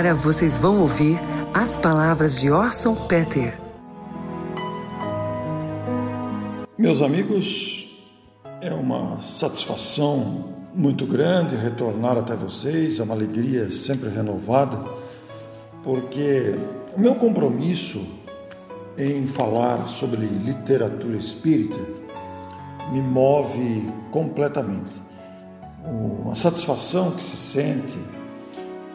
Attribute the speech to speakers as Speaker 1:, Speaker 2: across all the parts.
Speaker 1: Agora vocês vão ouvir as palavras de Orson Peter.
Speaker 2: Meus amigos, é uma satisfação muito grande retornar até vocês, é uma alegria sempre renovada, porque o meu compromisso em falar sobre literatura espírita me move completamente. Uma satisfação que se sente,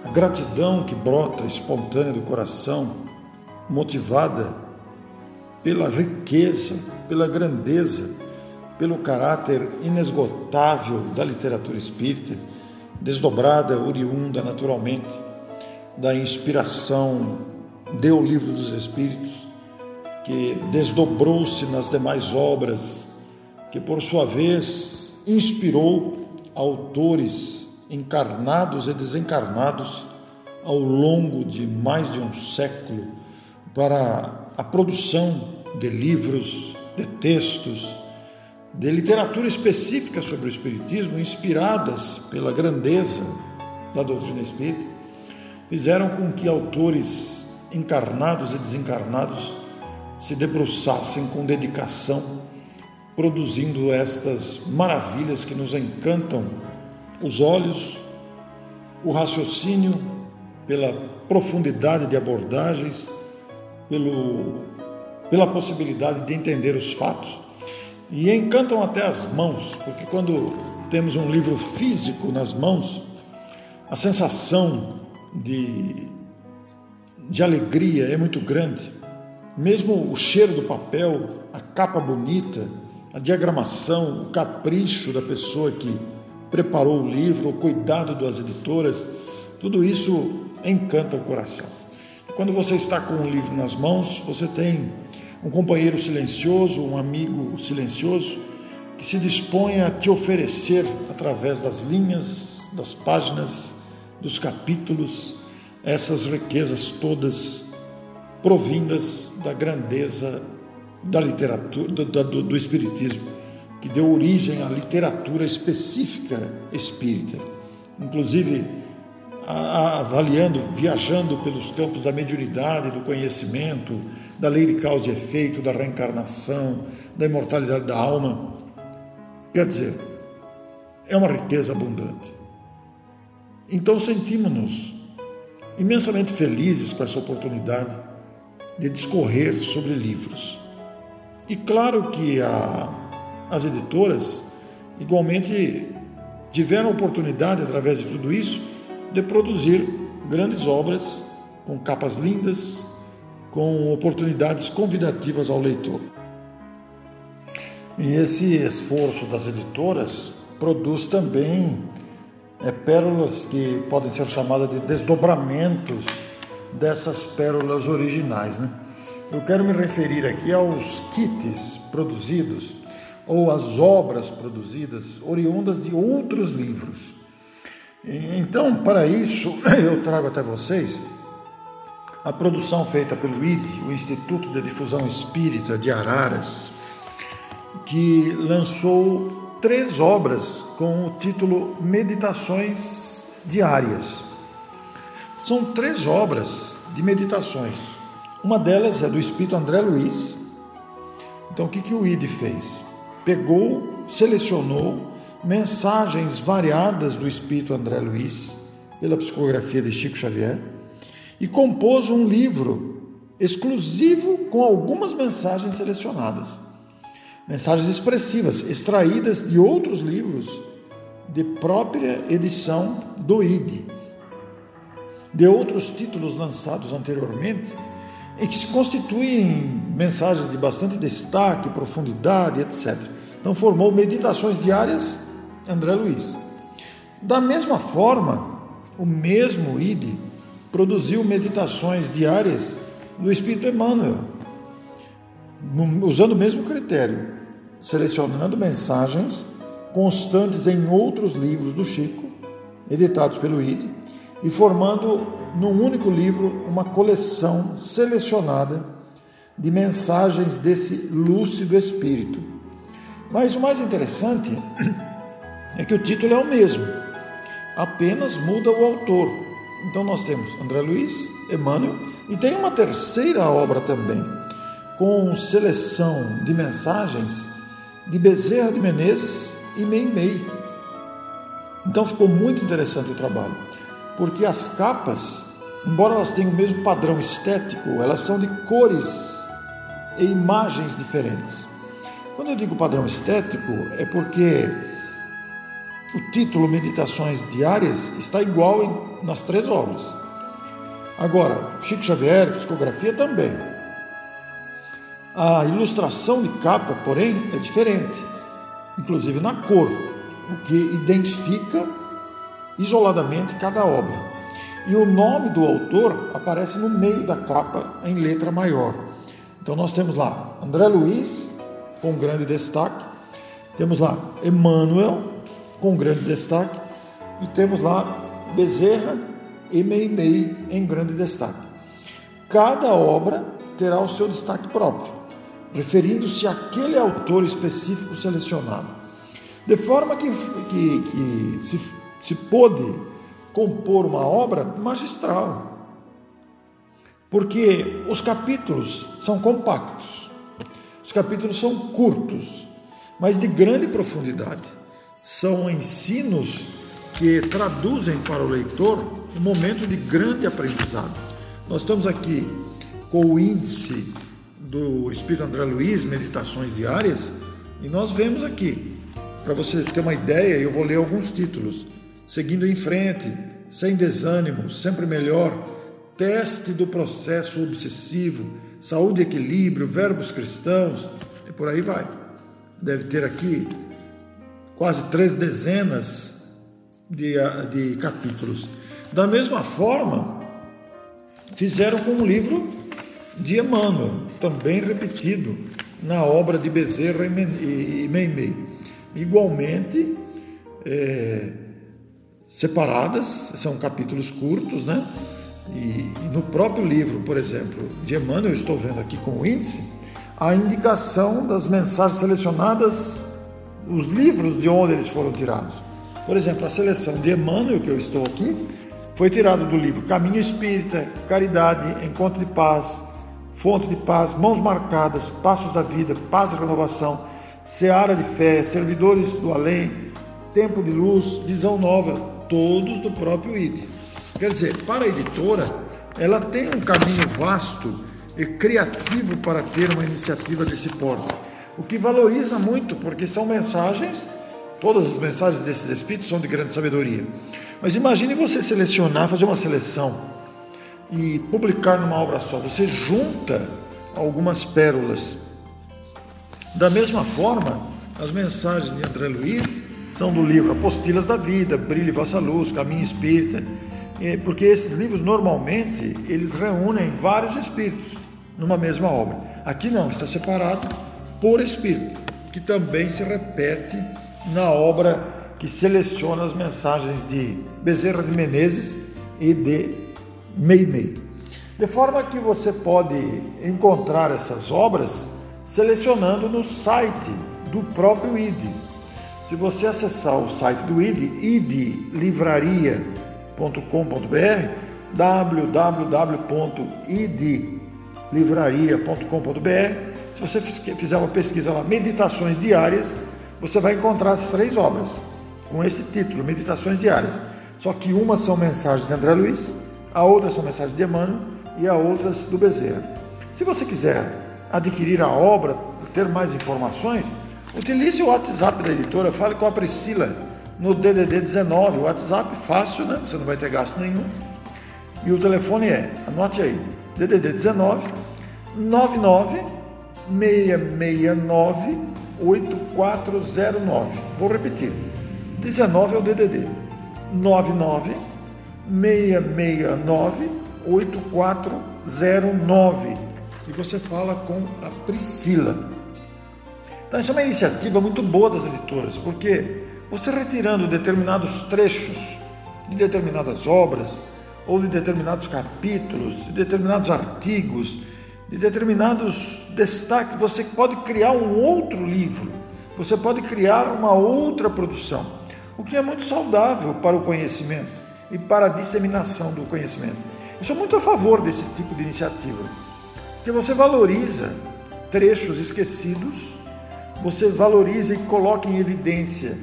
Speaker 2: a gratidão que brota espontânea do coração, motivada pela riqueza, pela grandeza, pelo caráter inesgotável da literatura espírita, desdobrada, oriunda naturalmente da inspiração do Livro dos Espíritos, que desdobrou-se nas demais obras, que por sua vez inspirou autores encarnados e desencarnados ao longo de mais de um século para a produção de livros, de textos, de literatura específica sobre o Espiritismo, inspiradas pela grandeza da doutrina espírita, fizeram com que autores encarnados e desencarnados se debruçassem com dedicação, produzindo estas maravilhas que nos encantam os olhos, o raciocínio, pela profundidade de abordagens, pelo, pela possibilidade de entender os fatos e encantam até as mãos, porque quando temos um livro físico nas mãos, a sensação de, de alegria é muito grande. Mesmo o cheiro do papel, a capa bonita, a diagramação, o capricho da pessoa que preparou o livro, o cuidado das editoras, tudo isso encanta o coração. Quando você está com o livro nas mãos, você tem um companheiro silencioso, um amigo silencioso, que se dispõe a te oferecer, através das linhas, das páginas, dos capítulos, essas riquezas todas provindas da grandeza da literatura, do, do, do Espiritismo, que deu origem à literatura específica espírita. Inclusive, avaliando, viajando pelos campos da mediunidade, do conhecimento, da lei de causa e efeito, da reencarnação, da imortalidade da alma. Quer dizer, é uma riqueza abundante. Então sentimos-nos imensamente felizes com essa oportunidade de discorrer sobre livros. E claro que a, as editoras igualmente tiveram oportunidade, através de tudo isso, de produzir grandes obras com capas lindas, com oportunidades convidativas ao leitor. E esse esforço das editoras produz também é, pérolas que podem ser chamadas de desdobramentos dessas pérolas originais. Né? Eu quero me referir aqui aos kits produzidos ou às obras produzidas oriundas de outros livros. Então, para isso, eu trago até vocês a produção feita pelo ID, o Instituto de Difusão Espírita de Araras, que lançou três obras com o título Meditações Diárias. São três obras de meditações. Uma delas é do Espírito André Luiz. Então, o que, que o ID fez? Pegou, selecionou mensagens variadas do Espírito André Luiz, pela psicografia de Chico Xavier, e compôs um livro exclusivo com algumas mensagens selecionadas. Mensagens expressivas, extraídas de outros livros de própria edição do ID, de outros títulos lançados anteriormente, e que se constituem mensagens de bastante destaque, profundidade, etc. Então formou meditações diárias André Luiz. Da mesma forma, o mesmo ID produziu meditações diárias do Espírito Emmanuel, usando o mesmo critério, selecionando mensagens constantes em outros livros do Chico, editados pelo ID, e formando num único livro uma coleção selecionada de mensagens desse lúcido espírito. Mas o mais interessante é que o título é o mesmo, apenas muda o autor. Então nós temos André Luiz, Emmanuel e tem uma terceira obra também, com seleção de mensagens de Bezerra de Menezes e Meimei. Então ficou muito interessante o trabalho, porque as capas, embora elas tenham o mesmo padrão estético, elas são de cores e imagens diferentes. Quando eu digo padrão estético, é porque o título Meditações Diárias está igual nas três obras. Agora, Chico Xavier, psicografia também. A ilustração de capa, porém, é diferente, inclusive na cor, o que identifica isoladamente cada obra. E o nome do autor aparece no meio da capa em letra maior. Então nós temos lá André Luiz, com grande destaque, temos lá Emmanuel, com grande destaque, e temos lá Bezerra e Meimei em grande destaque. Cada obra terá o seu destaque próprio, referindo-se àquele autor específico selecionado, de forma que, que, que se, se pôde compor uma obra magistral, porque os capítulos são compactos, os capítulos são curtos, mas de grande profundidade são ensinos que traduzem para o leitor um momento de grande aprendizado. Nós estamos aqui com o índice do Espírito André Luiz, Meditações Diárias, e nós vemos aqui, para você ter uma ideia, eu vou ler alguns títulos. Seguindo em frente, sem desânimo, sempre melhor, teste do processo obsessivo, saúde e equilíbrio, verbos cristãos, e por aí vai. Deve ter aqui quase três dezenas de, de capítulos. Da mesma forma, fizeram com o livro de Emmanuel, também repetido na obra de Bezerra e Meimei. Igualmente, é, separadas, são capítulos curtos, né? E, no próprio livro, por exemplo, de Emmanuel, eu estou vendo aqui com o índice, a indicação das mensagens selecionadas os livros de onde eles foram tirados. Por exemplo, a seleção de Emmanuel, que eu estou aqui, foi tirado do livro Caminho Espírita, Caridade, Encontro de Paz, Fonte de Paz, Mãos Marcadas, Passos da Vida, Paz e Renovação, Seara de Fé, Servidores do Além, Tempo de Luz, Visão Nova, todos do próprio ID. Quer dizer, para a editora, ela tem um caminho vasto e criativo para ter uma iniciativa desse porte o que valoriza muito, porque são mensagens, todas as mensagens desses espíritos são de grande sabedoria. Mas imagine você selecionar, fazer uma seleção e publicar numa obra só, você junta algumas pérolas. Da mesma forma, as mensagens de André Luiz são do livro Apostilas da Vida, Brilhe Vossa Luz, Caminho Espírita, porque esses livros normalmente eles reúnem vários espíritos numa mesma obra. Aqui não, está separado por espírito, que também se repete na obra que seleciona as mensagens de Bezerra de Menezes e de Meimei. De forma que você pode encontrar essas obras selecionando no site do próprio ID. Se você acessar o site do ID, idlivraria.com.br, www.idlivraria.com.br, se você fizer uma pesquisa lá, Meditações Diárias, você vai encontrar as três obras com este título, Meditações Diárias. Só que uma são mensagens de André Luiz, a outra são mensagens de Emmanuel e a outras do Bezerra. Se você quiser adquirir a obra, ter mais informações, utilize o WhatsApp da editora, fale com a Priscila no DDD 19, o WhatsApp fácil, né? Você não vai ter gasto nenhum. E o telefone é, anote aí, DDD 19 99 669 8409. Vou repetir. 19 é o DDD. 99 669 8409. E você fala com a Priscila. Então, isso é uma iniciativa muito boa das editoras, porque você retirando determinados trechos de determinadas obras, ou de determinados capítulos, de determinados artigos, de determinados destaques, você pode criar um outro livro, você pode criar uma outra produção, o que é muito saudável para o conhecimento e para a disseminação do conhecimento. Eu sou muito a favor desse tipo de iniciativa, porque você valoriza trechos esquecidos, você valoriza e coloca em evidência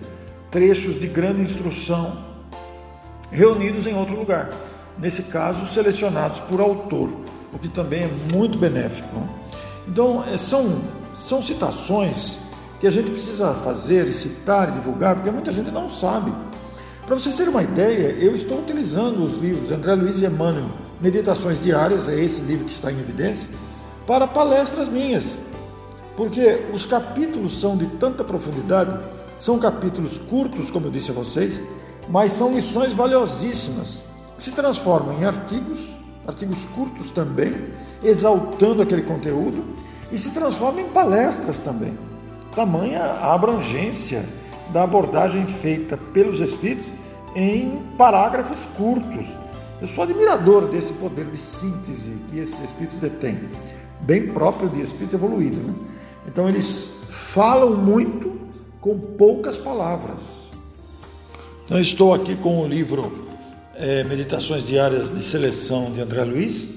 Speaker 2: trechos de grande instrução reunidos em outro lugar, nesse caso selecionados por autor o que também é muito benéfico. Né? Então, é, são, são citações que a gente precisa fazer e citar e divulgar, porque muita gente não sabe. Para vocês terem uma ideia, eu estou utilizando os livros André Luiz e Emmanuel, Meditações Diárias, é esse livro que está em evidência, para palestras minhas. Porque os capítulos são de tanta profundidade, são capítulos curtos, como eu disse a vocês, mas são lições valiosíssimas, que se transformam em artigos artigos curtos também, exaltando aquele conteúdo e se transforma em palestras também. Tamanha a abrangência da abordagem feita pelos espíritos em parágrafos curtos. Eu sou admirador desse poder de síntese que esses espíritos detêm, bem próprio de espírito evoluído. Né? Então eles falam muito com poucas palavras. Então estou aqui com o livro é, Meditações Diárias de Seleção de André Luiz.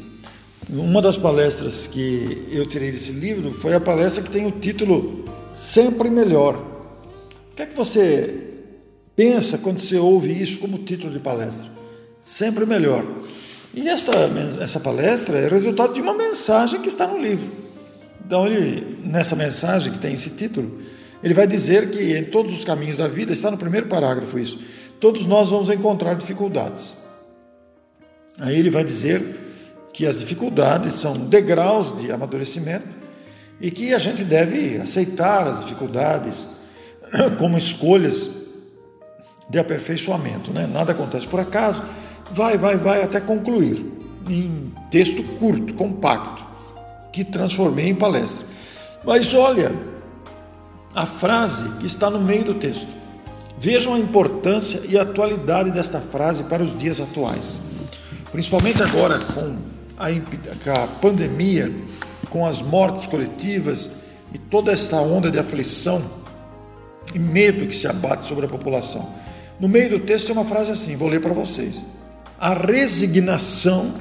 Speaker 2: Uma das palestras que eu tirei desse livro foi a palestra que tem o título Sempre Melhor. O que é que você pensa quando você ouve isso como título de palestra? Sempre melhor. E esta, essa palestra é resultado de uma mensagem que está no livro. Então, ele, nessa mensagem que tem esse título, ele vai dizer que em todos os caminhos da vida, está no primeiro parágrafo isso, todos nós vamos encontrar dificuldades. Aí ele vai dizer que as dificuldades são degraus de amadurecimento e que a gente deve aceitar as dificuldades como escolhas de aperfeiçoamento. Né? Nada acontece por acaso, vai, vai, vai até concluir em texto curto, compacto, que transformei em palestra. Mas olha a frase que está no meio do texto. Vejam a importância e a atualidade desta frase para os dias atuais. Principalmente agora com a, a pandemia, com as mortes coletivas e toda esta onda de aflição e medo que se abate sobre a população. No meio do texto tem uma frase assim, vou ler para vocês. A resignação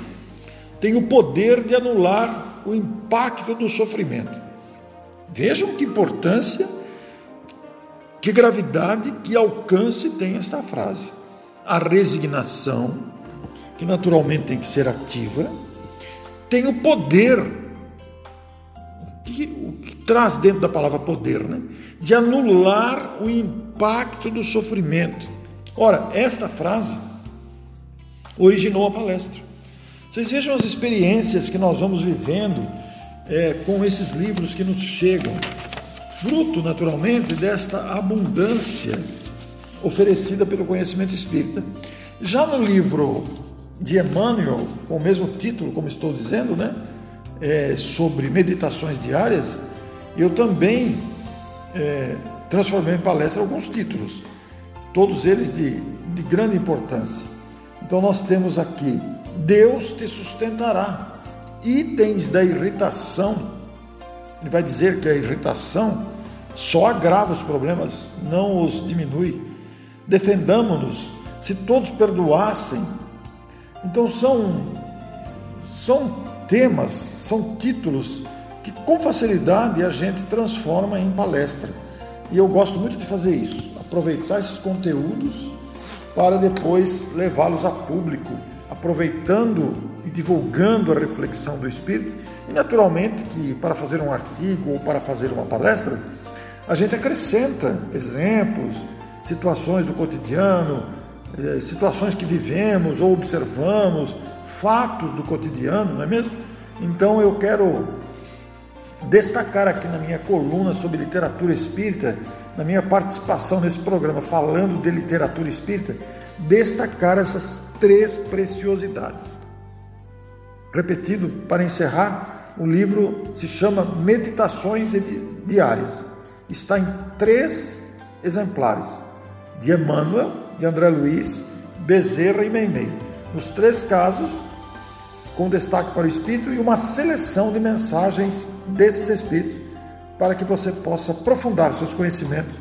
Speaker 2: tem o poder de anular o impacto do sofrimento. Vejam que importância que gravidade, que alcance tem esta frase? A resignação, que naturalmente tem que ser ativa, tem o poder, que, o que traz dentro da palavra poder, né? de anular o impacto do sofrimento. Ora, esta frase originou a palestra. Vocês vejam as experiências que nós vamos vivendo é, com esses livros que nos chegam, fruto naturalmente desta abundância oferecida pelo conhecimento espírita. Já no livro de Emmanuel, com o mesmo título, como estou dizendo, né, é, sobre meditações diárias, eu também é, transformei em palestra alguns títulos, todos eles de, de grande importância. Então nós temos aqui: Deus te sustentará. Itens da irritação. Ele vai dizer que a irritação só agrava os problemas, não os diminui. Defendamos-nos. Se todos perdoassem. Então são são temas, são títulos que com facilidade a gente transforma em palestra. E eu gosto muito de fazer isso, aproveitar esses conteúdos para depois levá-los a público, aproveitando e divulgando a reflexão do Espírito. E naturalmente que para fazer um artigo ou para fazer uma palestra, a gente acrescenta exemplos, situações do cotidiano, eh, situações que vivemos ou observamos, fatos do cotidiano, não é mesmo? Então eu quero destacar aqui na minha coluna sobre literatura espírita, na minha participação nesse programa falando de literatura espírita, destacar essas três preciosidades. Repetido, para encerrar, o livro se chama Meditações Diárias. Está em três exemplares, de Emmanuel, de André Luiz, Bezerra e Meimei. Nos três casos, com destaque para o Espírito e uma seleção de mensagens desses Espíritos para que você possa aprofundar seus conhecimentos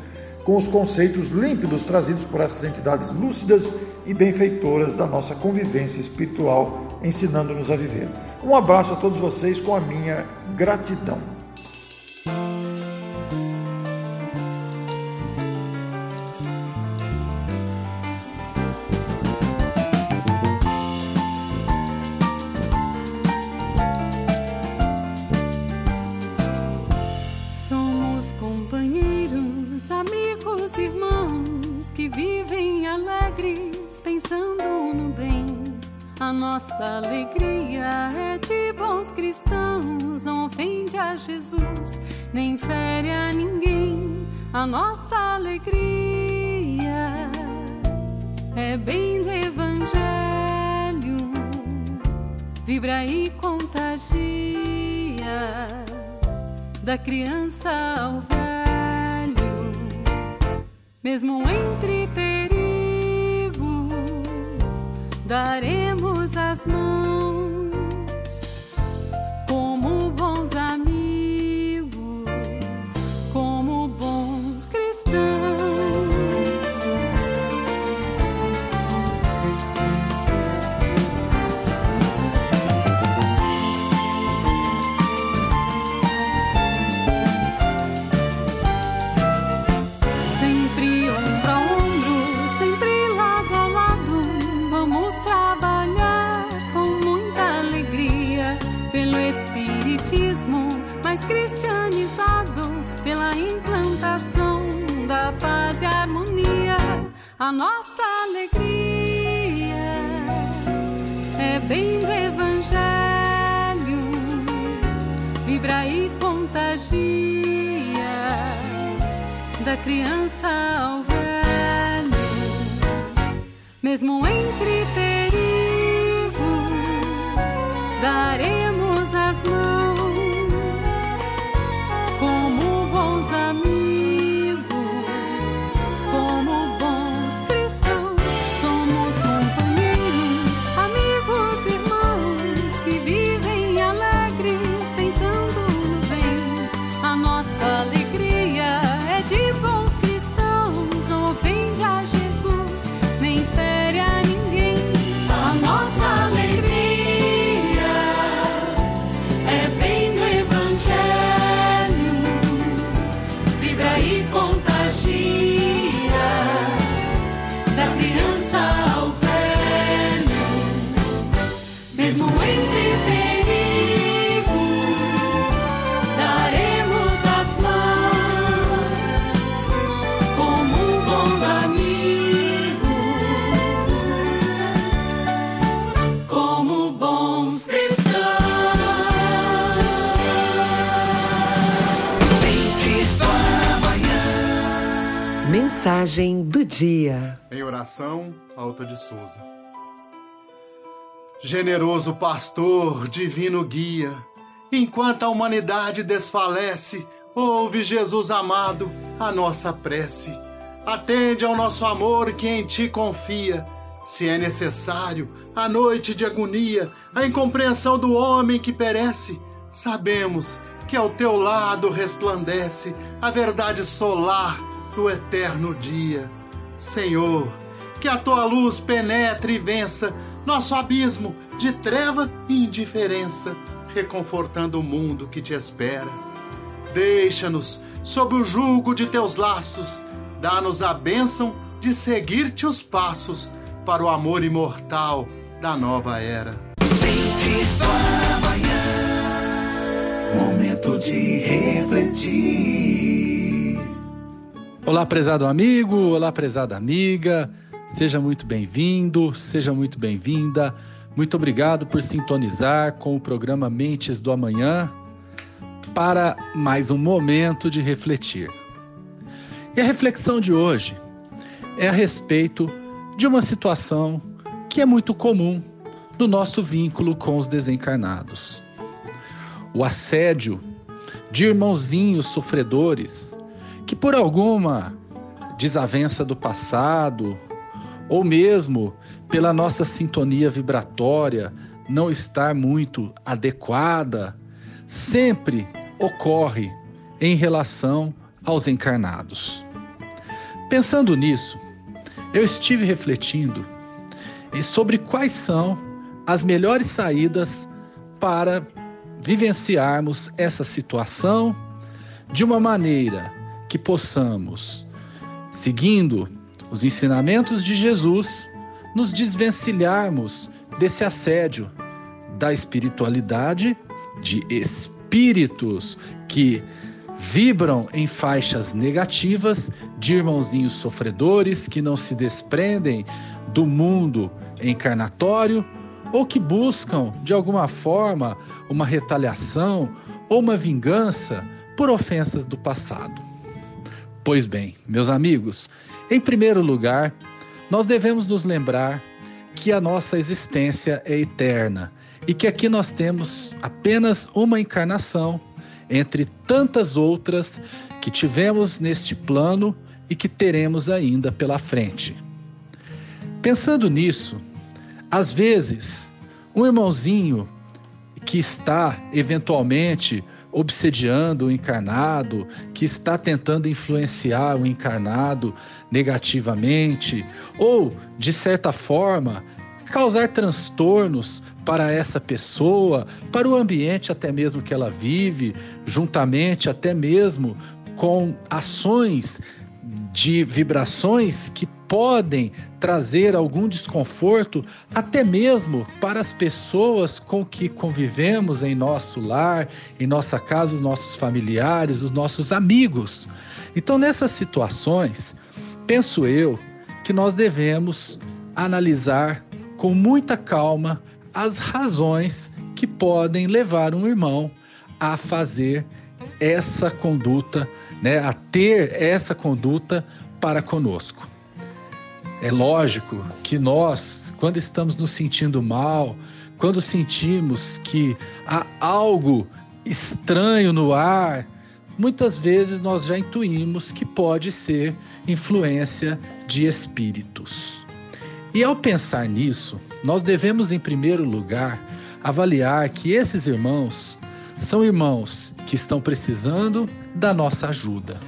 Speaker 2: com os conceitos límpidos trazidos por essas entidades lúcidas e benfeitoras da nossa convivência espiritual, ensinando-nos a viver. Um abraço a todos vocês com a minha gratidão.
Speaker 3: Da criança ao velho, mesmo entre perigos, daremos as mãos. Bem do Evangelho, vibra e contagia da criança ao velho, mesmo entre perigos, daremos
Speaker 1: Mensagem do dia.
Speaker 4: Em oração, Alta de Souza. Generoso pastor, divino guia, enquanto a humanidade desfalece, ouve Jesus amado a nossa prece. Atende ao nosso amor que em ti confia. Se é necessário, a noite de agonia, a incompreensão do homem que perece, sabemos que ao teu lado resplandece a verdade solar do eterno dia. Senhor, que a tua luz penetre e vença nosso abismo de treva e indiferença, reconfortando o mundo que te espera. Deixa-nos sob o jugo de teus laços, dá-nos a bênção de seguir-te os passos para o amor imortal da nova era.
Speaker 5: Momento de refletir.
Speaker 6: Olá, prezado amigo, olá, prezada amiga, seja muito bem-vindo, seja muito bem-vinda. Muito obrigado por sintonizar com o programa Mentes do Amanhã para mais um momento de refletir. E a reflexão de hoje é a respeito de uma situação que é muito comum no nosso vínculo com os desencarnados. O assédio de irmãozinhos sofredores que por alguma desavença do passado, ou mesmo pela nossa sintonia vibratória não estar muito adequada, sempre ocorre em relação aos encarnados. Pensando nisso, eu estive refletindo sobre quais são as melhores saídas para vivenciarmos essa situação de uma maneira que possamos, seguindo os ensinamentos de Jesus, nos desvencilharmos desse assédio da espiritualidade, de espíritos que vibram em faixas negativas, de irmãozinhos sofredores que não se desprendem do mundo encarnatório ou que buscam, de alguma forma, uma retaliação ou uma vingança por ofensas do passado. Pois bem, meus amigos, em primeiro lugar, nós devemos nos lembrar que a nossa existência é eterna e que aqui nós temos apenas uma encarnação entre tantas outras que tivemos neste plano e que teremos ainda pela frente. Pensando nisso, às vezes, um irmãozinho que está eventualmente obsediando o encarnado, que está tentando influenciar o encarnado negativamente, ou, de certa forma, causar transtornos para essa pessoa, para o ambiente até mesmo que ela vive, juntamente até mesmo com ações de vibrações que podem trazer algum desconforto até mesmo para as pessoas com que convivemos em nosso lar, em nossa casa, os nossos familiares, os nossos amigos. Então, nessas situações, penso eu que nós devemos analisar com muita calma as razões que podem levar um irmão a fazer essa conduta, né, a ter essa conduta para conosco. É lógico que nós, quando estamos nos sentindo mal, quando sentimos que há algo estranho no ar, muitas vezes nós já intuímos que pode ser influência de espíritos. E ao pensar nisso, nós devemos, em primeiro lugar, avaliar que esses irmãos são irmãos que estão precisando da nossa ajuda.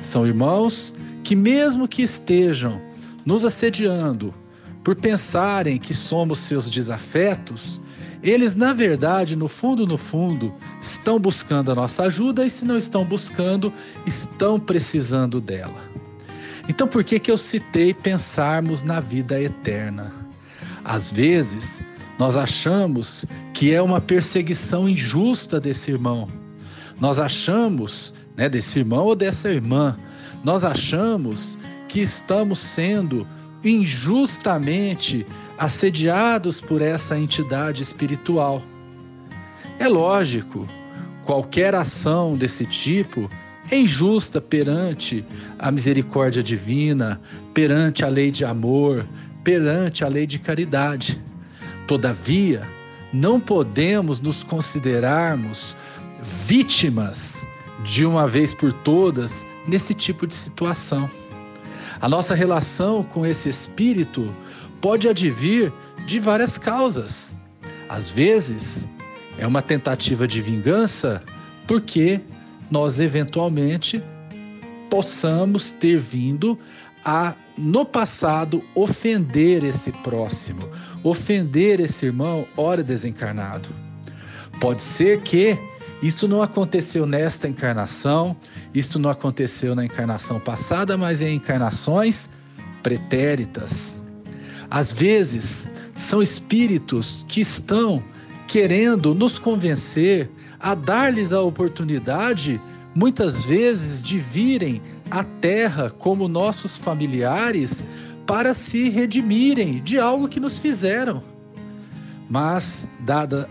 Speaker 6: São irmãos que, mesmo que estejam nos assediando por pensarem que somos seus desafetos, eles, na verdade, no fundo, no fundo, estão buscando a nossa ajuda e, se não estão buscando, estão precisando dela. Então, por que, que eu citei pensarmos na vida eterna? Às vezes, nós achamos que é uma perseguição injusta desse irmão. Nós achamos, né, desse irmão ou dessa irmã, nós achamos que estamos sendo injustamente assediados por essa entidade espiritual. É lógico, qualquer ação desse tipo é injusta perante a misericórdia divina, perante a lei de amor, perante a lei de caridade. Todavia, não podemos nos considerarmos vítimas de uma vez por todas nesse tipo de situação. A nossa relação com esse espírito pode advir de várias causas. Às vezes, é uma tentativa de vingança porque nós eventualmente possamos ter vindo a no passado ofender esse próximo, ofender esse irmão, ora desencarnado. Pode ser que isso não aconteceu nesta encarnação, isso não aconteceu na encarnação passada, mas em encarnações pretéritas. Às vezes, são espíritos que estão querendo nos convencer a dar-lhes a oportunidade, muitas vezes, de virem à Terra como nossos familiares para se redimirem de algo que nos fizeram. Mas, dada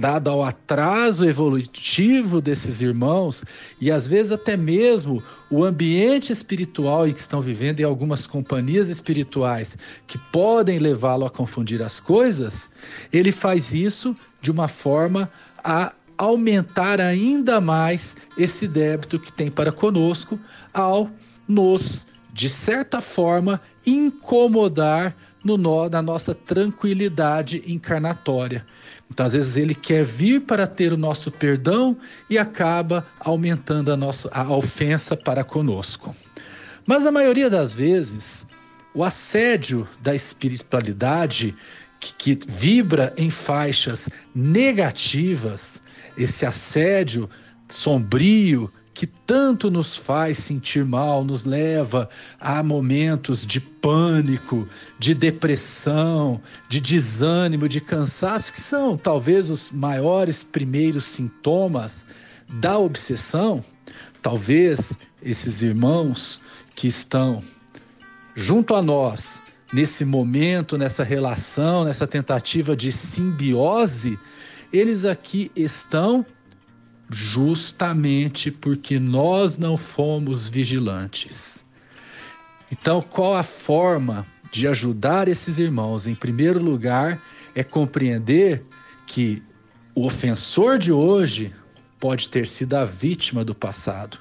Speaker 6: dado ao atraso evolutivo desses irmãos e às vezes até mesmo o ambiente espiritual em que estão vivendo em algumas companhias espirituais que podem levá-lo a confundir as coisas, ele faz isso de uma forma a aumentar ainda mais esse débito que tem para conosco ao nos, de certa forma, incomodar no nó da nossa tranquilidade encarnatória. Então, às vezes, ele quer vir para ter o nosso perdão e acaba aumentando a, nossa, a ofensa para conosco. Mas, a maioria das vezes, o assédio da espiritualidade, que, que vibra em faixas negativas, esse assédio sombrio, que tanto nos faz sentir mal, nos leva a momentos de pânico, de depressão, de desânimo, de cansaço, que são talvez os maiores primeiros sintomas da obsessão. Talvez esses irmãos que estão junto a nós nesse momento, nessa relação, nessa tentativa de simbiose, eles aqui estão justamente porque nós não fomos vigilantes. Então, qual a forma de ajudar esses irmãos? Em primeiro lugar, é compreender que o ofensor de hoje pode ter sido a vítima do passado.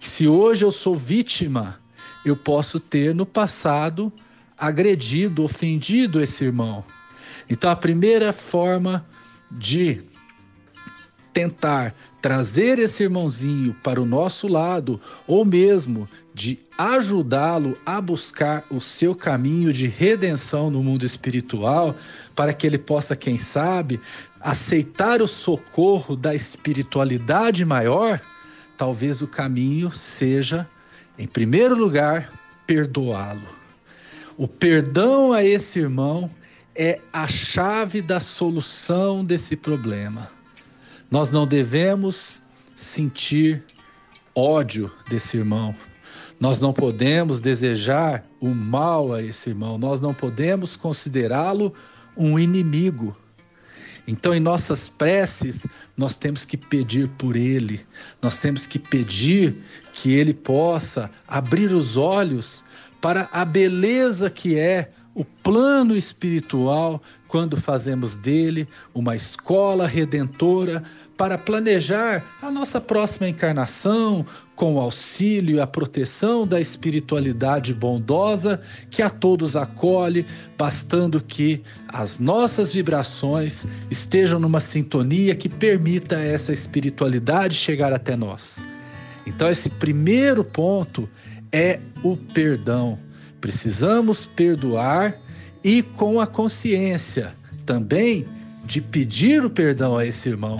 Speaker 6: Que se hoje eu sou vítima, eu posso ter no passado agredido, ofendido esse irmão. Então, a primeira forma de tentar trazer esse irmãozinho para o nosso lado, ou mesmo de ajudá-lo a buscar o seu caminho de redenção no mundo espiritual, para que ele possa, quem sabe, aceitar o socorro da espiritualidade maior, talvez o caminho seja, em primeiro lugar, perdoá-lo. O perdão a esse irmão é a chave da solução desse problema. Nós não devemos sentir ódio desse irmão. Nós não podemos desejar o mal a esse irmão. Nós não podemos considerá-lo um inimigo. Então, em nossas preces, nós temos que pedir por ele, nós temos que pedir que ele possa abrir os olhos para a beleza que é o plano espiritual quando fazemos dele uma escola redentora para planejar a nossa próxima encarnação com o auxílio e a proteção da espiritualidade bondosa que a todos acolhe, bastando que as nossas vibrações estejam numa sintonia que permita essa espiritualidade chegar até nós. Então, esse primeiro ponto é o perdão. Precisamos perdoar e com a consciência também de pedir o perdão a esse irmão.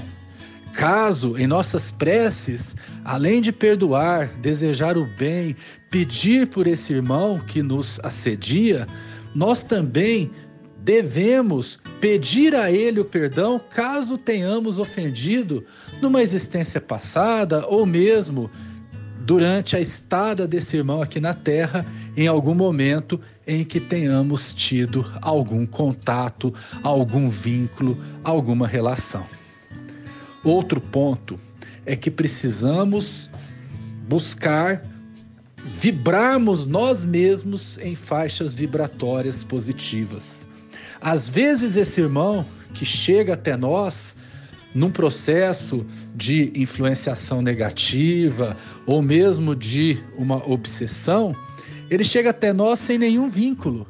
Speaker 6: Caso em nossas preces, além de perdoar, desejar o bem, pedir por esse irmão que nos assedia, nós também devemos pedir a ele o perdão caso tenhamos ofendido numa existência passada ou mesmo durante a estada desse irmão aqui na Terra, em algum momento em que tenhamos tido algum contato, algum vínculo, alguma relação. Outro ponto é que precisamos buscar vibrarmos nós mesmos em faixas vibratórias positivas. Às vezes, esse irmão que chega até nós num processo de influenciação negativa ou mesmo de uma obsessão, ele chega até nós sem nenhum vínculo,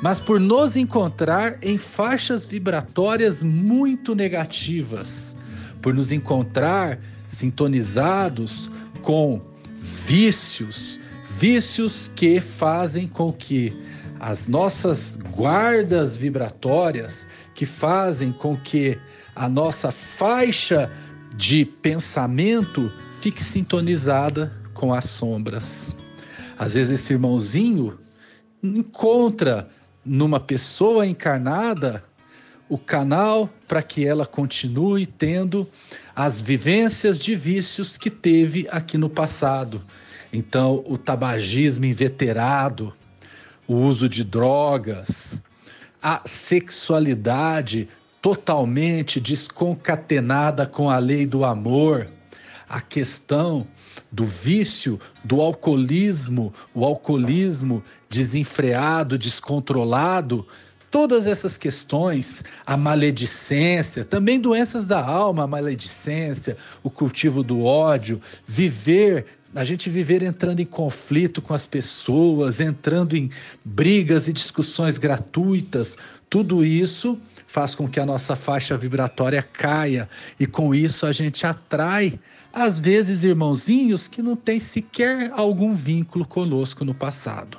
Speaker 6: mas por nos encontrar em faixas vibratórias muito negativas, por nos encontrar sintonizados com vícios, vícios que fazem com que as nossas guardas vibratórias, que fazem com que a nossa faixa de pensamento fique sintonizada com as sombras. Às vezes esse irmãozinho encontra numa pessoa encarnada o canal para que ela continue tendo as vivências de vícios que teve aqui no passado. Então, o tabagismo inveterado, o uso de drogas, a sexualidade totalmente desconcatenada com a lei do amor, a questão do vício, do alcoolismo, o alcoolismo desenfreado, descontrolado, todas essas questões, a maledicência, também doenças da alma, a maledicência, o cultivo do ódio, viver a gente viver entrando em conflito com as pessoas, entrando em brigas e discussões gratuitas, tudo isso faz com que a nossa faixa vibratória caia e com isso a gente atrai às vezes irmãozinhos que não têm sequer algum vínculo conosco no passado.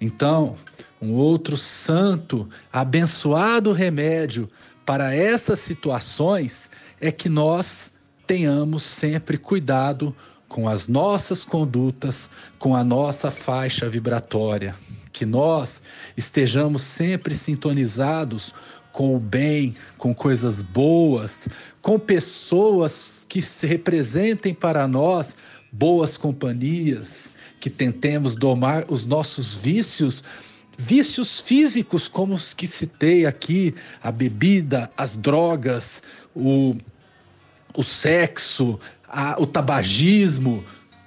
Speaker 6: Então, um outro santo, abençoado remédio para essas situações é que nós tenhamos sempre cuidado com as nossas condutas, com a nossa faixa vibratória, que nós estejamos sempre sintonizados com o bem, com coisas boas, com pessoas que se representem para nós boas companhias, que tentemos domar os nossos vícios, vícios físicos, como os que citei aqui, a bebida, as drogas, o, o sexo, a, o tabagismo,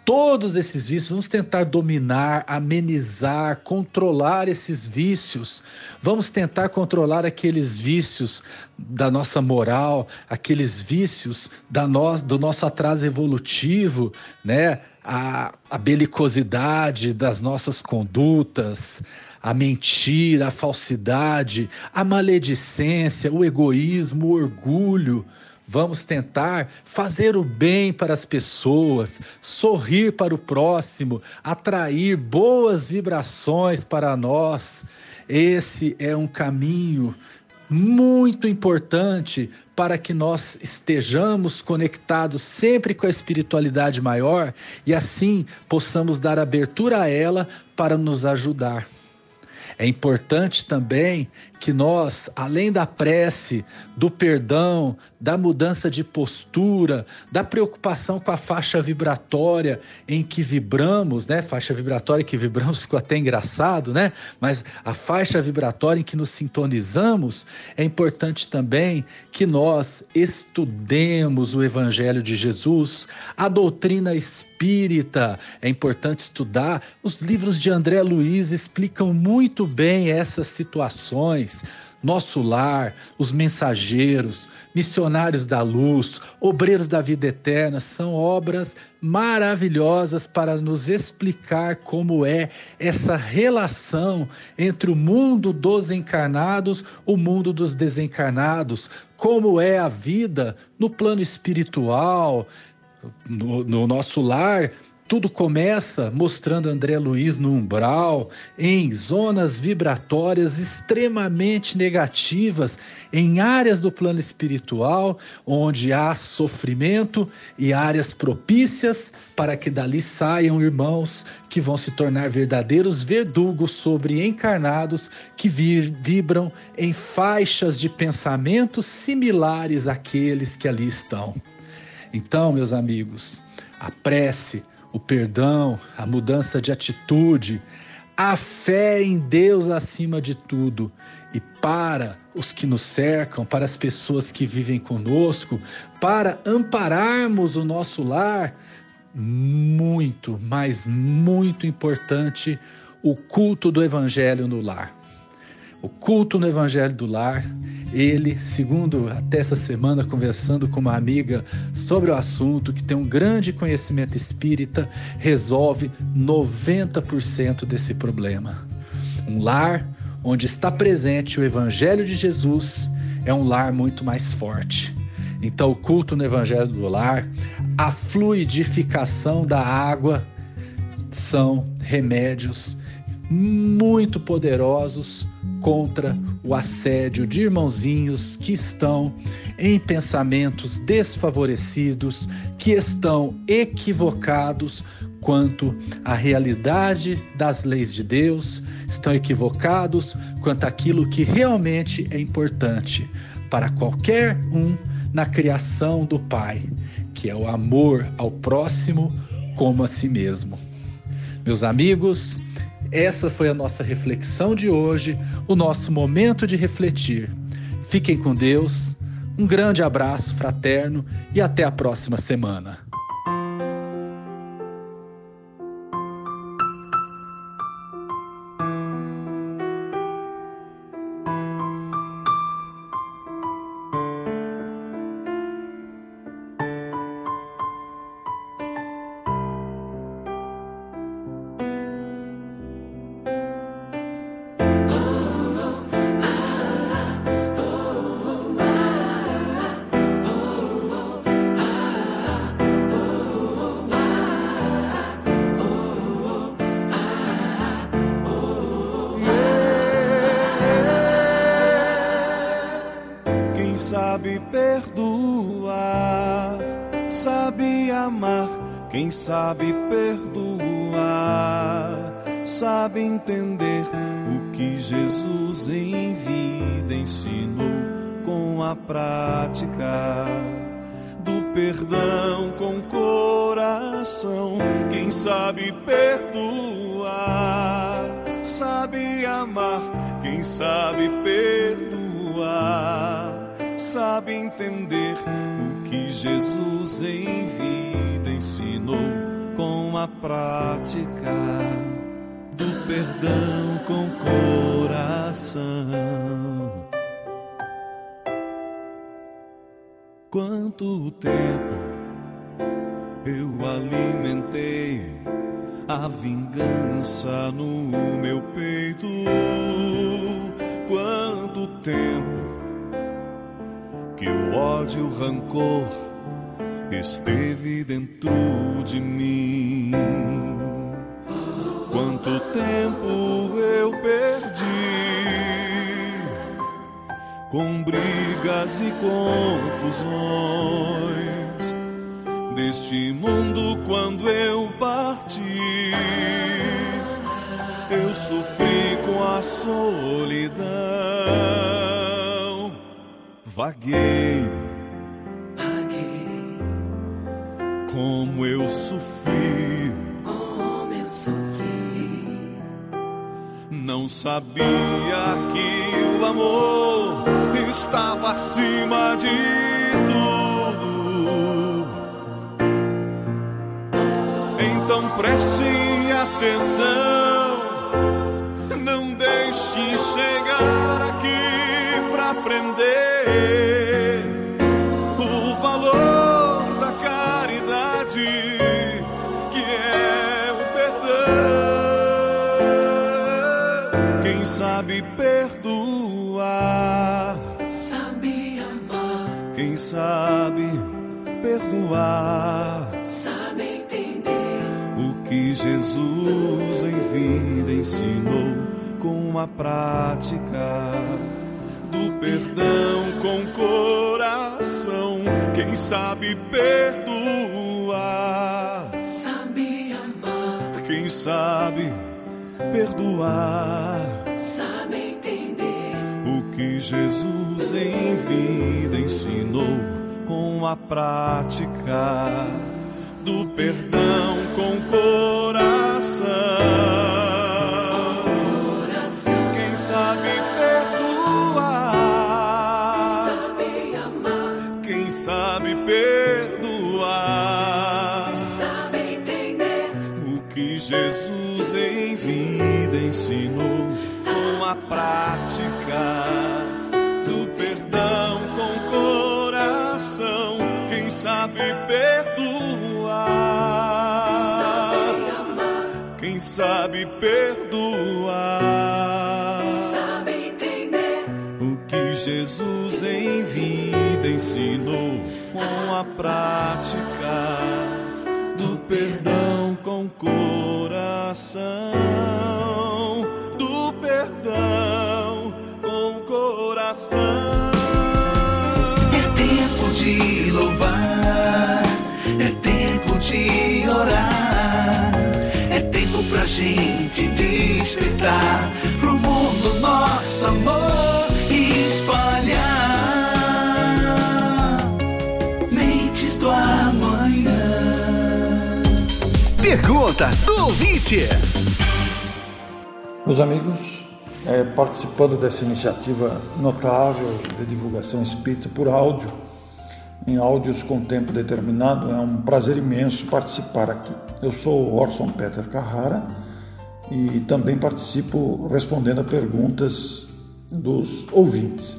Speaker 6: todos esses vícios, vamos tentar dominar, amenizar, controlar esses vícios. Vamos tentar controlar aqueles vícios da nossa moral, aqueles vícios da no, do nosso atraso evolutivo, né? A, a belicosidade das nossas condutas, a mentira, a falsidade, a maledicência, o egoísmo, o orgulho. Vamos tentar fazer o bem para as pessoas, sorrir para o próximo, atrair boas vibrações para nós. Esse é um caminho muito importante para que nós estejamos conectados sempre com a espiritualidade maior e assim possamos dar abertura a ela para nos ajudar. É importante também que nós, além da prece, do perdão, da mudança de postura, da preocupação com a faixa vibratória em que vibramos, né? Faixa vibratória que vibramos ficou até engraçado, né? Mas a faixa vibratória em que nos sintonizamos, é importante também que nós estudemos o evangelho de Jesus, a doutrina espírita. É importante estudar. Os livros de André Luiz explicam muito bem essas situações nosso lar, os mensageiros, missionários da luz, obreiros da vida eterna, são obras maravilhosas para nos explicar como é essa relação entre o mundo dos encarnados, o mundo dos desencarnados, como é a vida no plano espiritual, no, no nosso lar tudo começa mostrando André Luiz no umbral, em zonas vibratórias extremamente negativas, em áreas do plano espiritual, onde há sofrimento e áreas propícias para que dali saiam irmãos que vão se tornar verdadeiros verdugos sobre encarnados que vibram em faixas de pensamentos similares àqueles que ali estão. Então, meus amigos, a prece, o perdão, a mudança de atitude, a fé em Deus acima de tudo. E para os que nos cercam, para as pessoas que vivem conosco, para ampararmos o nosso lar, muito, mas muito importante o culto do evangelho no lar. O culto no evangelho do lar, ele, segundo até essa semana conversando com uma amiga sobre o assunto, que tem um grande conhecimento espírita, resolve 90% desse problema. Um lar onde está presente o evangelho de Jesus é um lar muito mais forte. Então, o culto no Evangelho do Lar, a fluidificação da água são remédios muito poderosos contra o assédio de irmãozinhos que estão em pensamentos desfavorecidos, que estão equivocados quanto à realidade das leis de Deus, estão equivocados quanto àquilo que realmente é importante para qualquer um na criação do Pai, que é o amor ao próximo como a si mesmo. Meus amigos, essa foi a nossa reflexão de hoje, o nosso momento de refletir. Fiquem com Deus, um grande abraço fraterno e até a próxima semana.
Speaker 7: Sabe entender o que Jesus em vida ensinou com a prática do perdão com coração. Quanto tempo eu alimentei a vingança no meu peito? Quanto tempo que o ódio, o rancor esteve dentro de mim. Quanto tempo eu perdi com brigas e confusões deste mundo quando eu parti. Eu sofri com a solidão vaguei,
Speaker 8: Paguei
Speaker 7: como eu sofri,
Speaker 8: como eu sofri.
Speaker 7: não sabia que o amor estava acima de tudo. Então preste atenção, não deixe chegar aqui pra aprender o valor da caridade que é o perdão. Quem sabe perdoar,
Speaker 8: Sabe amar,
Speaker 7: quem sabe perdoar.
Speaker 8: sabe entender
Speaker 7: O que Jesus em vida ensinou com a prática do perdão com coração. Quem sabe perdoar,
Speaker 8: sabe amar,
Speaker 7: quem sabe perdoar.
Speaker 8: sabe entender
Speaker 7: O que Jesus em vida ensinou com a prática do perdão com coração. Jesus em vida ensinou com a prática do perdão com coração. Quem sabe perdoar,
Speaker 8: Sabe amar,
Speaker 7: quem sabe perdoar,
Speaker 8: sabe entender.
Speaker 7: o que Jesus em vida ensinou com a prática do perdão com coração, do perdão com coração.
Speaker 5: É tempo de louvar, é tempo de orar, é tempo pra gente despertar
Speaker 9: Pergunta do ouvinte.
Speaker 2: Meus amigos, é, participando dessa iniciativa notável de divulgação espírita por áudio, em áudios com tempo determinado, é um prazer imenso participar aqui. Eu sou Orson Peter Carrara e também participo respondendo a perguntas dos ouvintes.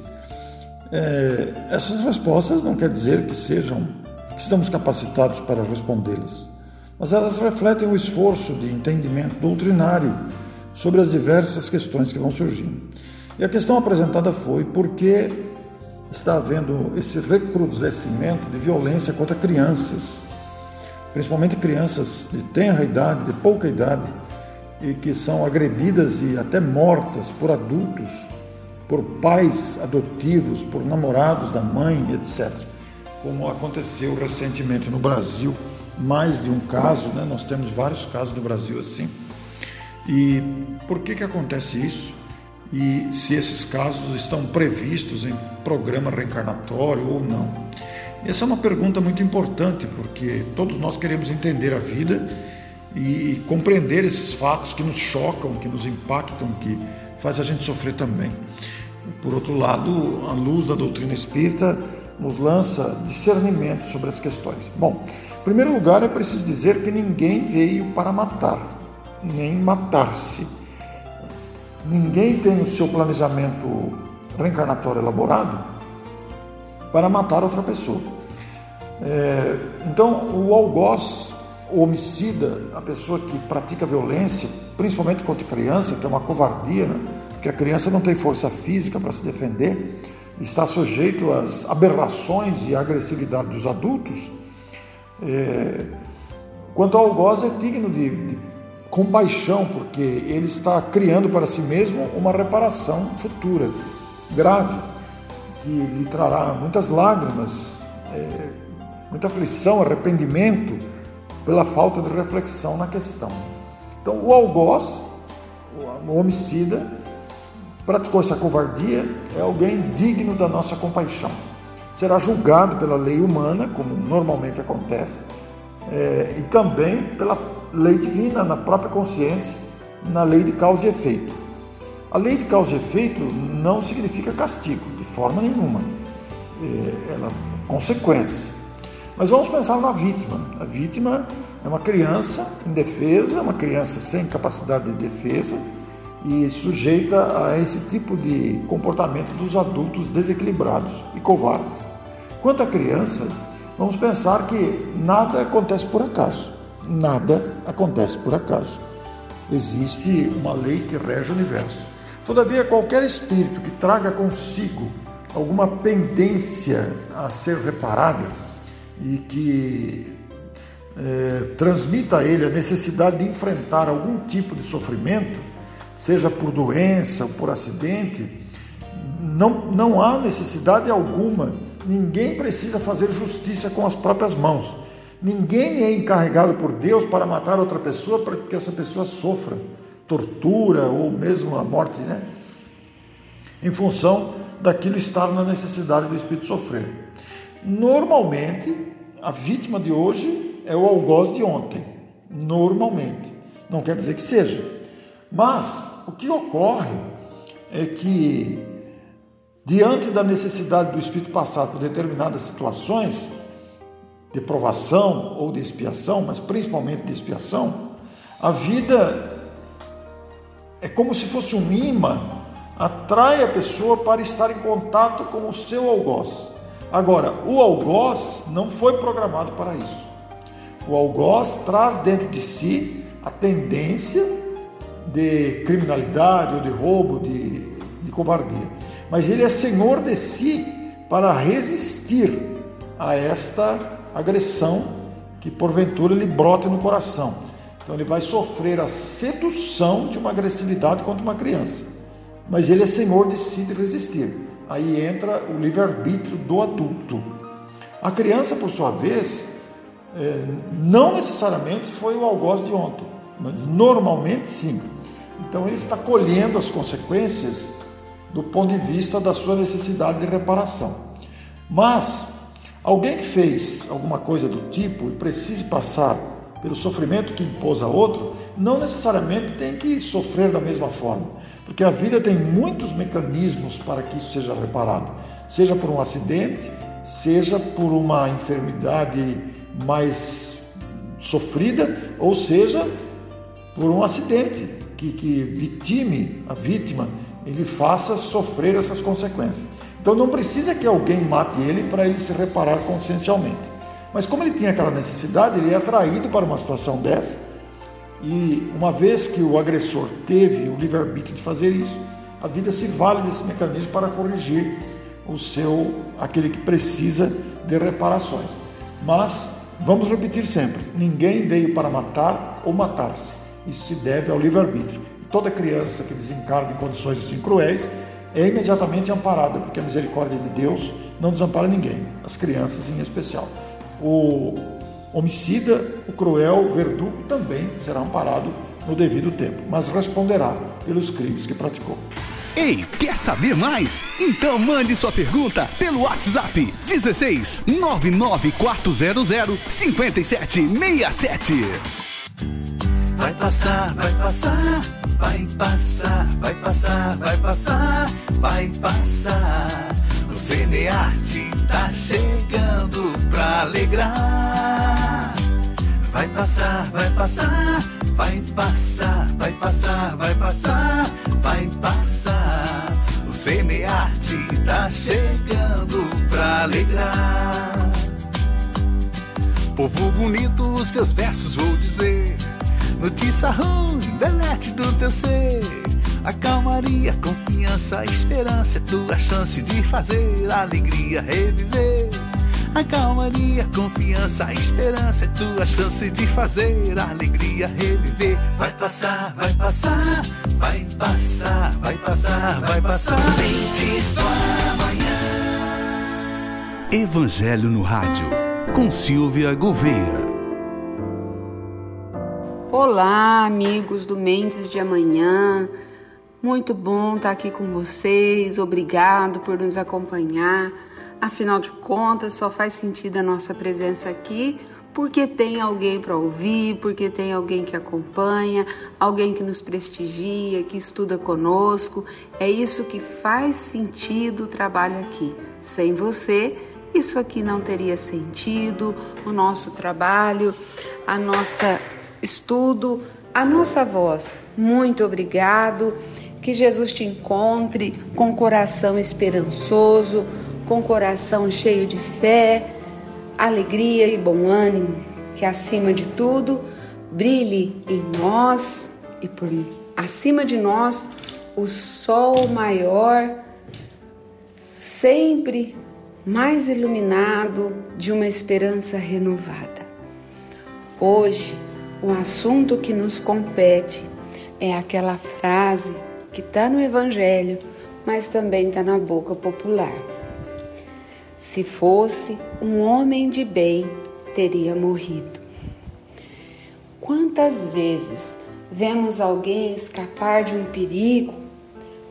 Speaker 2: É, essas respostas não quer dizer que sejam que estamos capacitados para respondê-las, mas elas refletem o esforço de entendimento doutrinário sobre as diversas questões que vão surgindo. E a questão apresentada foi por que está havendo esse recrudescimento de violência contra crianças, principalmente crianças de tenra idade, de pouca idade, e que são agredidas e até mortas por adultos, por pais adotivos, por namorados da mãe, etc. Como aconteceu recentemente no Brasil, mais de um caso, né? nós temos vários casos no Brasil assim. E por que, que acontece isso? E se esses casos estão previstos em programa reencarnatório ou não? Essa é uma pergunta muito importante, porque todos nós queremos entender a vida e compreender esses fatos que nos chocam, que nos impactam, que faz a gente sofrer também. Por outro lado, a luz da doutrina espírita nos lança discernimento sobre as questões. Bom, primeiro lugar, é preciso dizer que ninguém veio para matar, nem matar-se. Ninguém tem o seu planejamento reencarnatório elaborado para matar outra pessoa. É, então, o algoz, o homicida, a pessoa que pratica violência, principalmente contra criança, que é uma covardia, né? porque a criança não tem força física para se defender, está sujeito às aberrações e à agressividade dos adultos. É, quanto ao algoz, é digno de, de compaixão, porque ele está criando para si mesmo uma reparação futura, grave, que lhe trará muitas lágrimas, é, muita aflição, arrependimento pela falta de reflexão na questão. Então, o algoz, o homicida, praticou essa covardia, é alguém digno da nossa compaixão. Será julgado pela lei humana, como normalmente acontece, é, e também pela lei divina, na própria consciência, na lei de causa e efeito. A lei de causa e efeito não significa castigo, de forma nenhuma. É, ela é consequência. Mas vamos pensar na vítima. A vítima é uma criança indefesa, uma criança sem capacidade de defesa e sujeita a esse tipo de comportamento dos adultos desequilibrados e covardes. Quanto à criança, vamos pensar que nada acontece por acaso. Nada acontece por acaso. Existe uma lei que rege o universo. Todavia, qualquer espírito que traga consigo alguma pendência a ser reparada e que eh, transmita a ele a necessidade de enfrentar algum tipo de sofrimento, seja por doença ou por acidente, não, não há necessidade alguma. Ninguém precisa fazer justiça com as próprias mãos. Ninguém é encarregado por Deus para matar outra pessoa para que essa pessoa sofra tortura ou mesmo a morte, né? Em função daquilo estar na necessidade do espírito sofrer. Normalmente, a vítima de hoje é o algoz de ontem. Normalmente. Não quer dizer que seja. Mas o que ocorre é que, diante da necessidade do espírito passar por determinadas situações, de provação ou de expiação, mas principalmente de expiação, A vida é como se fosse um imã, atrai a pessoa para estar em contato com o seu algoz. Agora, o algoz não foi programado para isso. O algoz traz dentro de si a tendência de criminalidade ou de roubo, de, de covardia. Mas ele é senhor de si para resistir a esta agressão que porventura lhe brota no coração. Então ele vai sofrer a sedução de uma agressividade contra uma criança. Mas ele é senhor de si de resistir. Aí entra o livre-arbítrio do adulto. A criança, por sua vez, é, não necessariamente foi o algoz de ontem, mas normalmente sim. Então ele está colhendo as consequências do ponto de vista da sua necessidade de reparação. Mas alguém que fez alguma coisa do tipo e precise passar pelo sofrimento que impôs a outro, não necessariamente tem que sofrer da mesma forma, porque a vida tem muitos mecanismos para que isso seja reparado, seja por um acidente, seja por uma enfermidade mais sofrida, ou seja por um acidente que, que vitime a vítima, ele faça sofrer essas consequências. Então não precisa que alguém mate ele para ele se reparar consciencialmente. Mas como ele tinha aquela necessidade, ele é atraído para uma situação dessa. E uma vez que o agressor teve o livre-arbítrio de fazer isso, a vida se vale desse mecanismo para corrigir o seu aquele que precisa de reparações. Mas vamos repetir sempre: ninguém veio para matar ou matar-se. Isso se deve ao livre-arbítrio. Toda criança que desencarna em condições assim cruéis é imediatamente amparada, porque a misericórdia de Deus não desampara ninguém, as crianças em especial o homicida, o cruel verdugo também será amparado no devido tempo, mas responderá pelos crimes que praticou.
Speaker 9: Ei, quer saber mais? Então mande sua pergunta pelo WhatsApp 16 99400 5767.
Speaker 5: Vai passar, vai passar, vai passar, vai passar, vai passar, vai passar. O Cinearte tá chegando pra alegrar. Vai passar, vai passar, vai passar, vai passar, vai passar, vai passar. O Cinearte tá chegando pra alegrar.
Speaker 9: Povo bonito, os meus versos vou dizer. Notícia ruim, delete do teu ser a calmaria, confiança, esperança é tua chance de fazer a alegria reviver. A calmaria, confiança, esperança é tua chance de fazer a alegria reviver.
Speaker 5: Vai passar, vai passar, vai passar, vai passar, vai passar. Lentes do amanhã.
Speaker 9: Evangelho no rádio, com Silvia Gouveia.
Speaker 10: Olá, amigos do Mentes de Amanhã. Muito bom estar aqui com vocês. Obrigado por nos acompanhar. Afinal de contas, só faz sentido a nossa presença aqui porque tem alguém para ouvir, porque tem alguém que acompanha, alguém que nos prestigia, que estuda conosco. É isso que faz sentido o trabalho aqui. Sem você, isso aqui não teria sentido, o nosso trabalho, a nossa estudo, a nossa voz. Muito obrigado. Que Jesus te encontre com coração esperançoso, com coração cheio de fé, alegria e bom ânimo. Que acima de tudo brilhe em nós e por acima de nós o sol maior, sempre mais iluminado de uma esperança renovada. Hoje, o assunto que nos compete é aquela frase que está no Evangelho, mas também está na boca popular. Se fosse um homem de bem, teria morrido. Quantas vezes vemos alguém escapar de um perigo,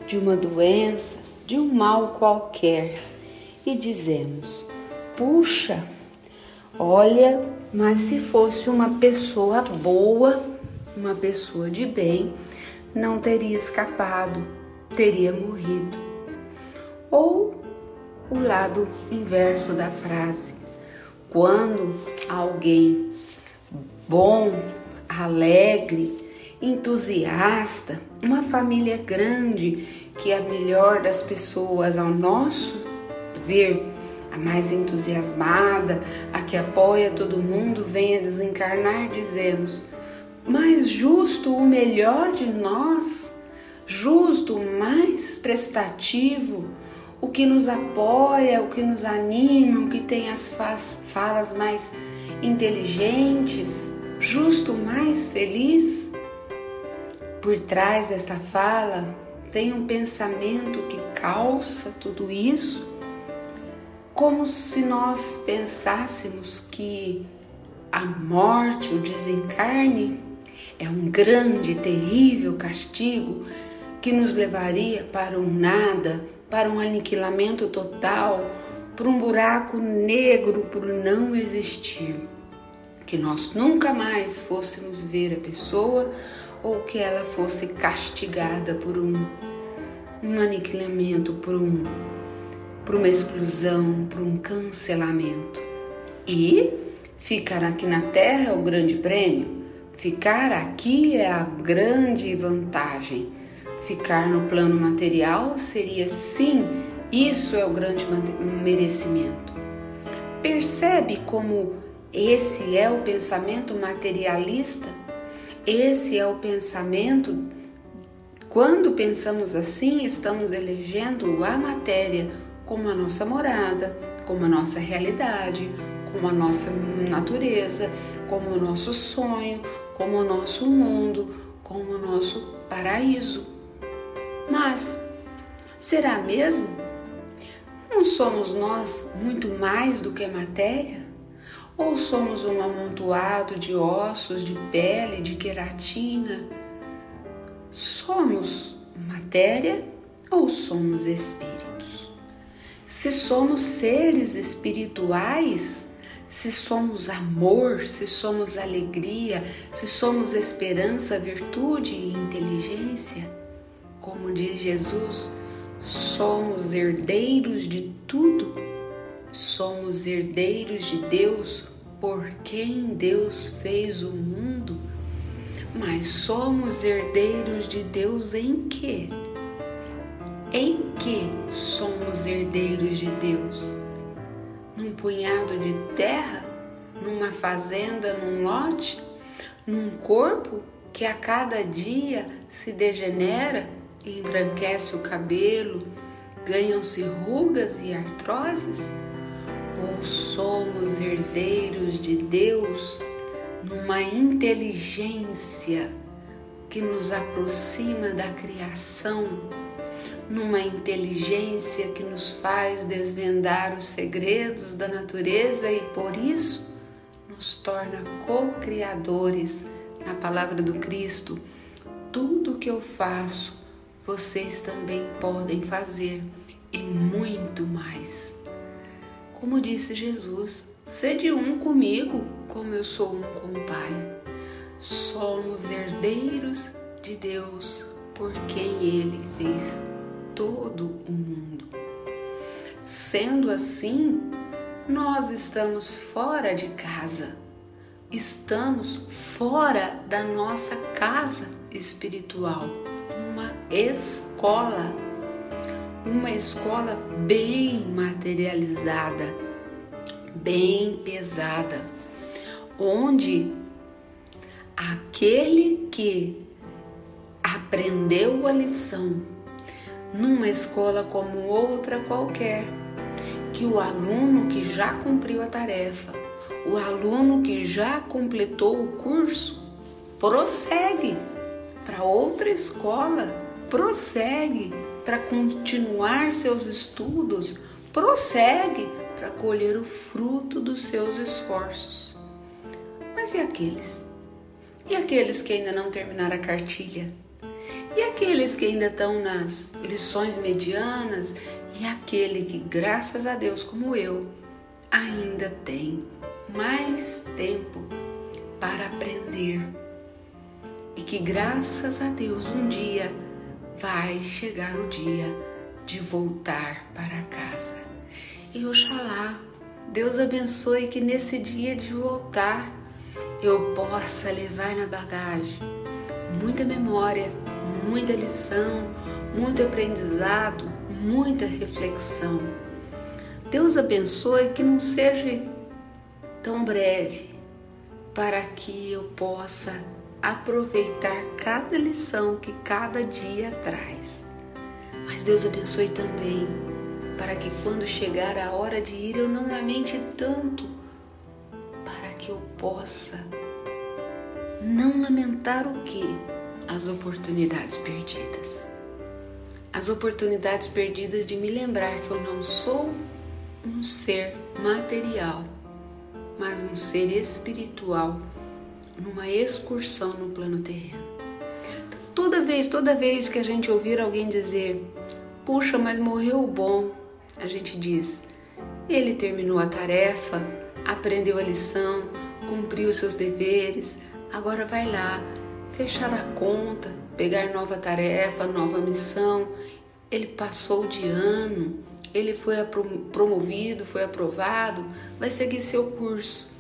Speaker 10: de uma doença, de um mal qualquer e dizemos: puxa, olha, mas se fosse uma pessoa boa, uma pessoa de bem, não teria escapado, teria morrido. Ou o lado inverso da frase, quando alguém bom alegre, entusiasta, uma família grande que é a melhor das pessoas ao nosso ver, a mais entusiasmada, a que apoia todo mundo, venha desencarnar, dizemos, mas justo o melhor de nós, justo o mais prestativo, o que nos apoia, o que nos anima, o que tem as falas mais inteligentes, justo o mais feliz. Por trás desta fala tem um pensamento que calça tudo isso, como se nós pensássemos que a morte, o desencarne, é um grande, terrível castigo que nos levaria para um nada, para um aniquilamento total, para um buraco negro por não existir. Que nós nunca mais fôssemos ver a pessoa ou que ela fosse castigada por um, um aniquilamento, por, um, por uma exclusão, por um cancelamento. E ficar aqui na Terra é o grande prêmio. Ficar aqui é a grande vantagem. Ficar no plano material seria sim, isso é o grande merecimento. Percebe como esse é o pensamento materialista? Esse é o pensamento. Quando pensamos assim, estamos elegendo a matéria como a nossa morada, como a nossa realidade, como a nossa natureza, como o nosso sonho, como o nosso mundo, como o nosso paraíso. Mas será mesmo? Não somos nós muito mais do que matéria? Ou somos um amontoado de ossos, de pele, de queratina? Somos matéria ou somos espíritos? Se somos seres espirituais, se somos amor, se somos alegria, se somos esperança, virtude e inteligência, como diz Jesus, somos herdeiros de tudo, somos herdeiros de Deus por quem Deus fez o mundo, mas somos herdeiros de Deus em quê? Em que herdeiros de Deus? num punhado de terra, numa fazenda, num lote, num corpo que a cada dia se degenera e embranquece o cabelo, ganham-se rugas e artroses? Ou somos herdeiros de Deus numa inteligência que nos aproxima da criação? Numa inteligência que nos faz desvendar os segredos da natureza e por isso nos torna co-criadores na palavra do Cristo. Tudo que eu faço, vocês também podem fazer e muito mais. Como disse Jesus, sede um comigo, como eu sou um com o Pai. Somos herdeiros de Deus por quem Ele fez todo o mundo. Sendo assim, nós estamos fora de casa, estamos fora da nossa casa espiritual, uma escola, uma escola bem materializada, bem pesada, onde aquele que aprendeu a lição numa escola como outra qualquer, que o aluno que já cumpriu a tarefa, o aluno que já completou o curso, prossegue para outra escola, prossegue para continuar seus estudos, prossegue para colher o fruto dos seus esforços. Mas e aqueles? E aqueles que ainda não terminaram a cartilha? E aqueles que ainda estão nas lições medianas e aquele que, graças a Deus, como eu, ainda tem mais tempo para aprender e que, graças a Deus, um dia vai chegar o dia de voltar para casa. E oxalá Deus abençoe que nesse dia de voltar eu possa levar na bagagem muita memória, muita lição, muito aprendizado, muita reflexão. Deus abençoe que não seja tão breve, para que eu possa aproveitar cada lição que cada dia traz. Mas Deus abençoe também, para que quando chegar a hora de ir eu não lamente tanto, para que eu possa não lamentar o que? As oportunidades perdidas. As oportunidades perdidas de me lembrar que eu não sou um ser material, mas um ser espiritual numa excursão no plano terreno. Toda vez, toda vez que a gente ouvir alguém dizer, puxa, mas morreu o bom, a gente diz, ele terminou a tarefa, aprendeu a lição, cumpriu seus deveres, agora vai lá, fechar a conta, pegar nova tarefa, nova missão. Ele passou de ano, ele foi promovido, foi aprovado, vai seguir seu curso.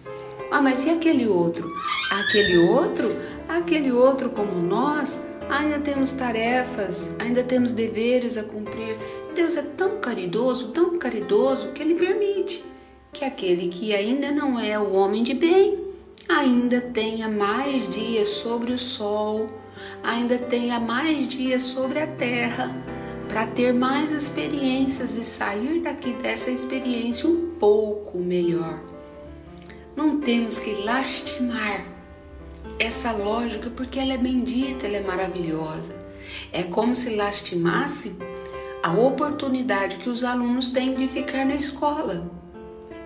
Speaker 10: Ah, mas e aquele outro? Aquele outro, aquele outro como nós, ainda temos tarefas, ainda temos deveres a cumprir. Deus é tão caridoso, tão caridoso, que Ele permite que aquele que ainda não é o homem de bem, ainda tenha mais dias sobre o sol, ainda tenha mais dias sobre a terra, para ter mais experiências e sair daqui dessa experiência um pouco melhor. Não temos que lastimar essa lógica porque ela é bendita, ela é maravilhosa. É como se lastimasse a oportunidade que os alunos têm de ficar na escola.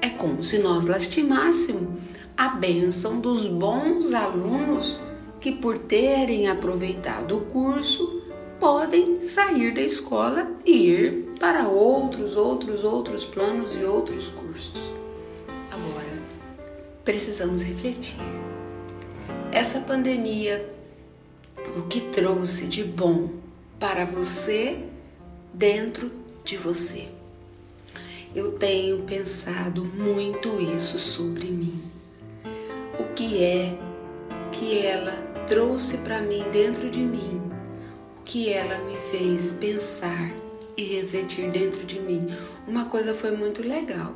Speaker 10: É como se nós lastimássemos a bênção dos bons alunos que, por terem aproveitado o curso, podem sair da escola e ir para outros, outros, outros planos e outros cursos. Agora, precisamos refletir. Essa pandemia, o que trouxe de bom para você dentro de você? Eu tenho pensado muito isso sobre mim o que é que ela trouxe para mim dentro de mim, o que ela me fez pensar e refletir dentro de mim. Uma coisa foi muito legal,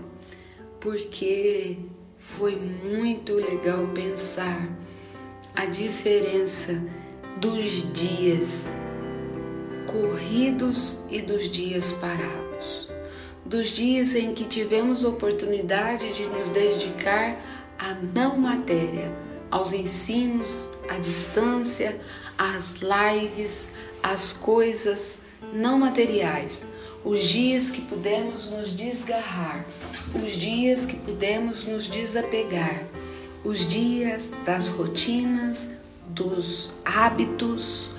Speaker 10: porque foi muito legal pensar a diferença dos dias corridos e dos dias parados. Dos dias em que tivemos oportunidade de nos dedicar a não matéria, aos ensinos à distância, às lives, às coisas não materiais, os dias que pudemos nos desgarrar, os dias que pudemos nos desapegar, os dias das rotinas, dos hábitos,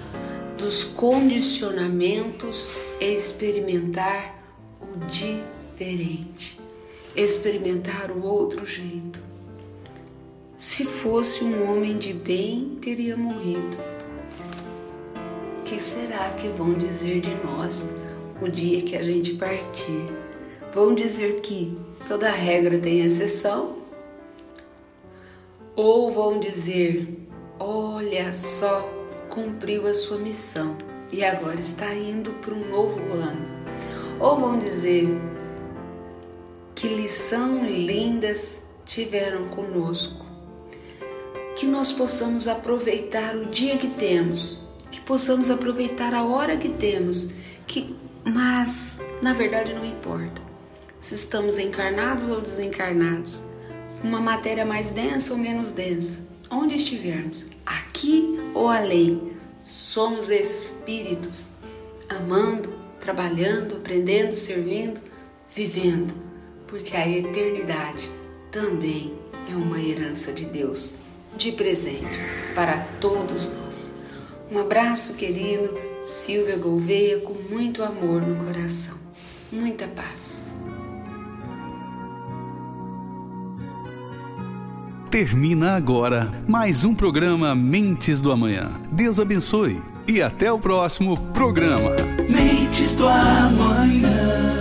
Speaker 10: dos condicionamentos, experimentar o diferente, experimentar o outro jeito. Se fosse um homem de bem, teria morrido. Que será que vão dizer de nós o dia que a gente partir? Vão dizer que toda regra tem exceção? Ou vão dizer: olha só, cumpriu a sua missão e agora está indo para um novo ano? Ou vão dizer: que lição lindas tiveram conosco que nós possamos aproveitar o dia que temos, que possamos aproveitar a hora que temos, que mas na verdade não importa se estamos encarnados ou desencarnados, uma matéria mais densa ou menos densa, onde estivermos, aqui ou além, somos espíritos, amando, trabalhando, aprendendo, servindo, vivendo, porque a eternidade também é uma herança de Deus de presente para todos nós. Um abraço querido, Silvia Gouveia, com muito amor no coração. Muita paz.
Speaker 9: Termina agora mais um programa Mentes do Amanhã. Deus abençoe e até o próximo programa.
Speaker 5: Mentes do Amanhã.